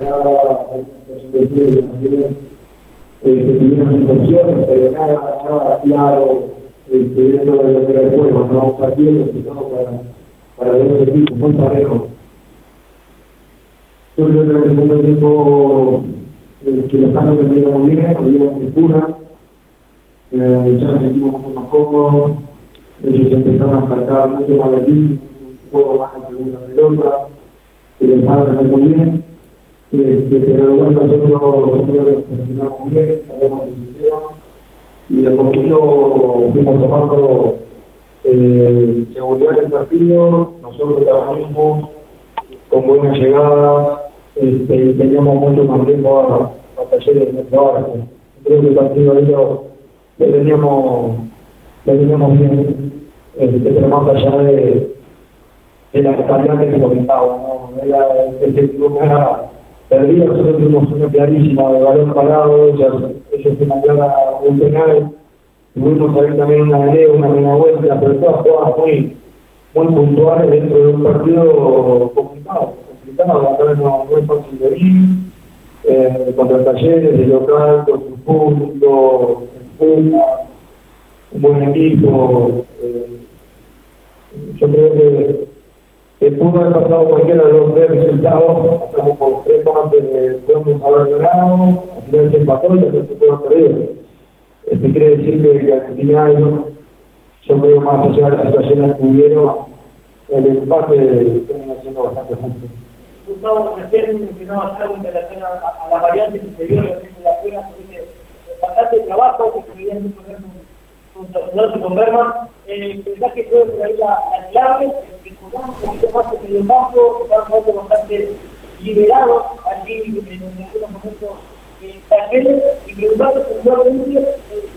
nada, que tuvieron intenciones, pero nada, nada claro este, dentro de lo que era el juego, no partidos, sino para, para dos equipos muy parejos. Yo creo que en el segundo tiempo que los cambios vendieron muy bien, tuvieron cultura, eh, ya nos sentimos un poco más cómodos, ellos empezaron a saltar mucho más de aquí, un poco más en segunda pelota, que les van a muy bien. Este, nosotros terminamos bien, y de poquito fuimos tomando eh, seguridad en el partido, nosotros trabajamos con buenas llegadas, este, y teníamos mucho más tiempo a, a talleres de trabajo. Creo que el partido de ellos le teníamos, le teníamos bien, este, pero más allá de, de la calidad que se comentaba, ¿no? Era, el, el, era perdido, nosotros tuvimos una clarísima de balón parado, ellos, ellos se mandaron un penal, tuvimos ahí también una ley, una buena vuelta, pero todas jugadas muy, muy puntuales dentro de un partido complicado, complicado, acá no, no es fácil de ir, eh, contra talleres, de local, con su público, un buen equipo, eh, yo creo que que pudo haber pasado cualquiera de los tres resultados, ganado, al final se empató y después se haber perdido. Esto quiere decir que, al final, yo creo más allá de las situaciones que hubieron, el empate termina siendo bastante justo. Gustavo, recién mencionabas algo en relación a, a las variantes que se vieron en la pena, bastante trabajo que se viene con, con, con Berman, eh, ¿pensás que fue por ahí la, la clave? un poquito más en el campo, estamos bastante liberados allí en algunos momentos eh, y puntualmente eh,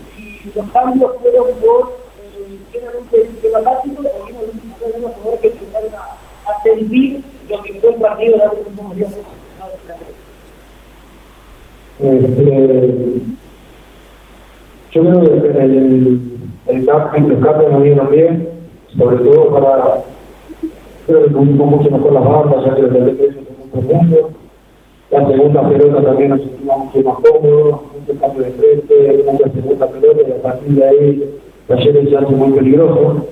si los cambios fueron por eh, generalmente temáticos o bien que empezaron a, sentir lo que fue el partido de días. Este, yo creo que el, el, los cambios bien, sobre todo para creo que mucho mejor las bandas, que derecho profundo. La segunda pelota también nos sentimos mucho más cómodos, mucho cambio de frente, mucha segunda pelota y a partir de ahí Talleres se hace muy peligroso.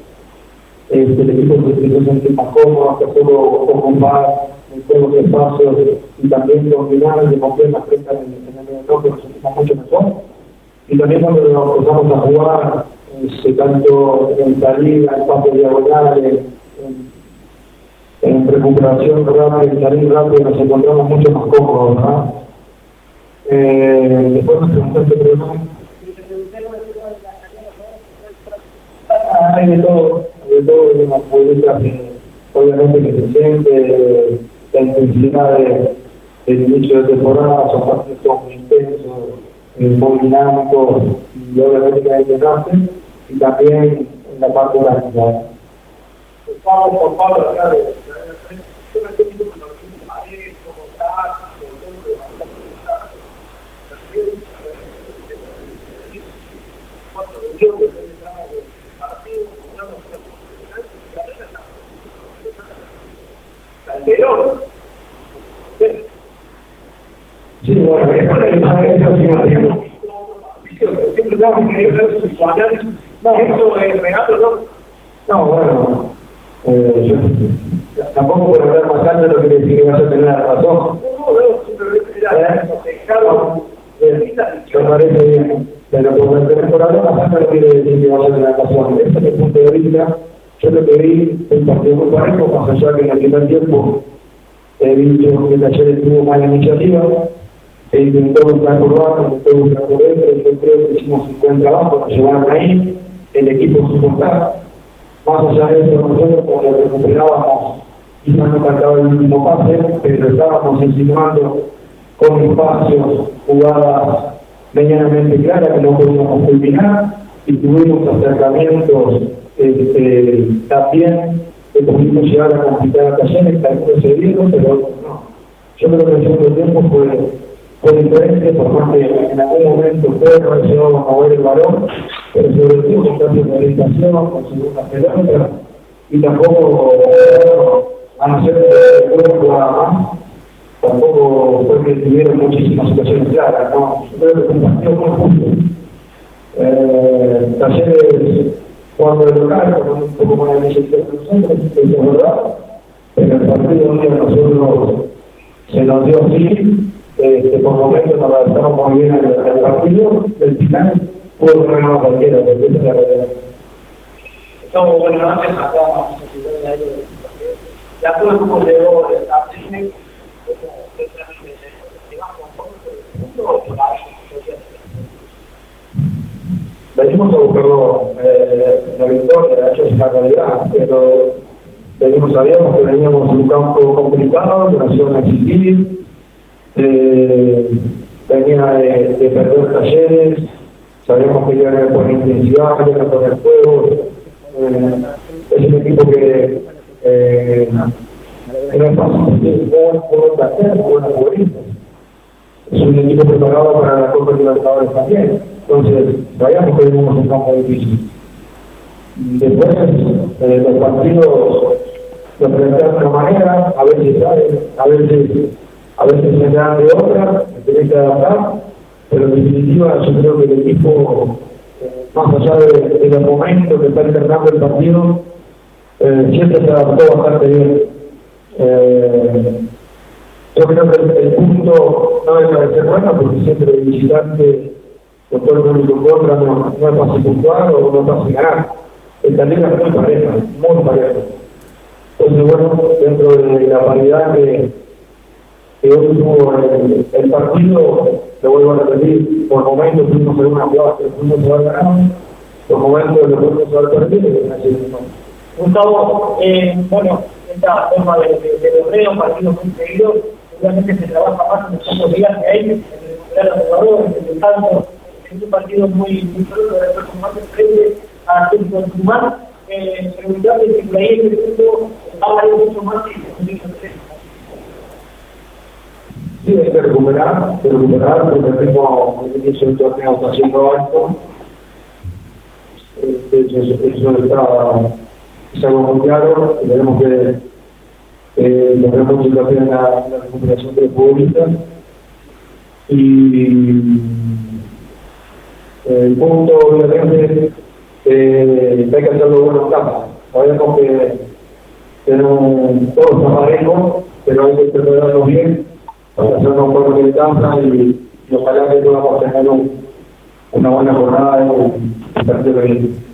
Este, el equipo se empezó a sentir más cómodo, que solo ocupar en todos los espacios y también combinar y romper las frente en el medio bloque nos sentimos mucho mejor. Y también cuando nos empezamos a jugar, este, tanto en salida, en espacios diagonales, en recuperación rápida y salir rápido nos encontramos mucho más cómodos, ¿verdad? Eh, después nos preguntaste problema. Hay de todo, de todo, una futbolistas que obviamente que se siente la intensidad de, del inicio de temporada, son partidos muy intensos, muy dinámicos y obviamente que hay que y también en la parte ciudad. Sí, bueno, análisis. No, eso es ¿no? No, bueno, eh, tampoco puedo hablar más tarde lo que decir que vas a tener la razón. No, no, simplemente me parece bien, pero por, por hablar más tarde no quiere decir que vas a tener razón. Este es mi punto de vista yo lo que vi un partido muy parejo, más allá que en el primer tiempo he dicho que el Talleres tuvo mala iniciativa, e intentó buscar por bajo, intentó buscar por dentro, yo creo que hicimos un buen trabajo, nos llevaron ahí, el equipo soportaba. Más allá de eso, nosotros cuando recuperábamos, quizás no faltaba el último pase, pero estábamos insinuando con espacios, jugadas medianamente claras que no podíamos culminar, y tuvimos acercamientos este, también pudimos llegar a complicar a Talleres, que algunos se pero no. Yo creo que el segundo tiempo fue, diferente, por más que en algún momento fue relacionado a mover el balón, pero sobre todo con cambio de orientación, con segunda pelota, y tampoco a no ser que el juego más, tampoco fue que tuvieron muchísimas situaciones claras, ¿no? Yo creo que fue un partido muy justo. Eh, talleres jugando de local, con un poco más de necesidad de nosotros, eso es verdad, pero el partido donde nosotros se nos dio así, este, por momentos nos adaptamos muy bien al, al partido, el final pudo ganar cualquiera, porque esa es la realidad. Estamos bueno, antes acá, ya todo el grupo llegó a Disney, venimos a buscarlo eh, la victoria, de hecho es una realidad, pero venimos, sabíamos que veníamos en un campo complicado, que nos iban a existir, eh, venía de, de, perder talleres, sabíamos que a poner intensidad, iban a poner fuego, eh, es un equipo que eh, no es fácil, juega por hacer, buenos futbolistas. Es un equipo preparado para la Copa Libertadores también. Entonces, vayamos que tenemos un campo difícil. Después, eh, los partidos los plantean de una manera, a veces a veces, a veces se dan de otra, se tiene que adaptar, pero en definitiva yo creo que el equipo, eh, más allá de, de los momentos que está intentando el partido, eh, siempre se adaptó bastante bien. Eh, yo creo que el, el punto no deja de ser bueno porque siempre el visitante todo el en contra no, no es fácil puntuar o no es fácil ganar. Esta liga es muy pareja, muy pareja. Entonces, bueno, dentro de la paridad que, hoy tuvo el, el partido, te vuelvo a repetir, por momentos fuimos en una jugada que fuimos a haber ganado, por momentos lo fuimos a haber perdido y no. Gustavo, eh, bueno, esta forma de, de, de logreo, partidos muy seguidos, obviamente se trabaja más en los pocos días que hay, en a los jugadores, en el tanto, es un partido muy, muy solo de performance frente a Atlético Tucumán. Eh, preguntarle si por ahí el punto va a valer mucho más consigue hacer. Hay que recuperar, hay que recuperar, porque inicio del torneo está siendo alto. Este, eso, está, es algo muy claro, tenemos que eh, lograr concentración en la, en recuperación de futbolistas. Y el punto, obviamente, eh, hay que hacerlo buenos campos. Sabemos que tenemos todos está parejo, pero hay que prepararlo bien hacernos un buen militanza y, y ojalá que podamos tener un, una buena jornada y un partido bien.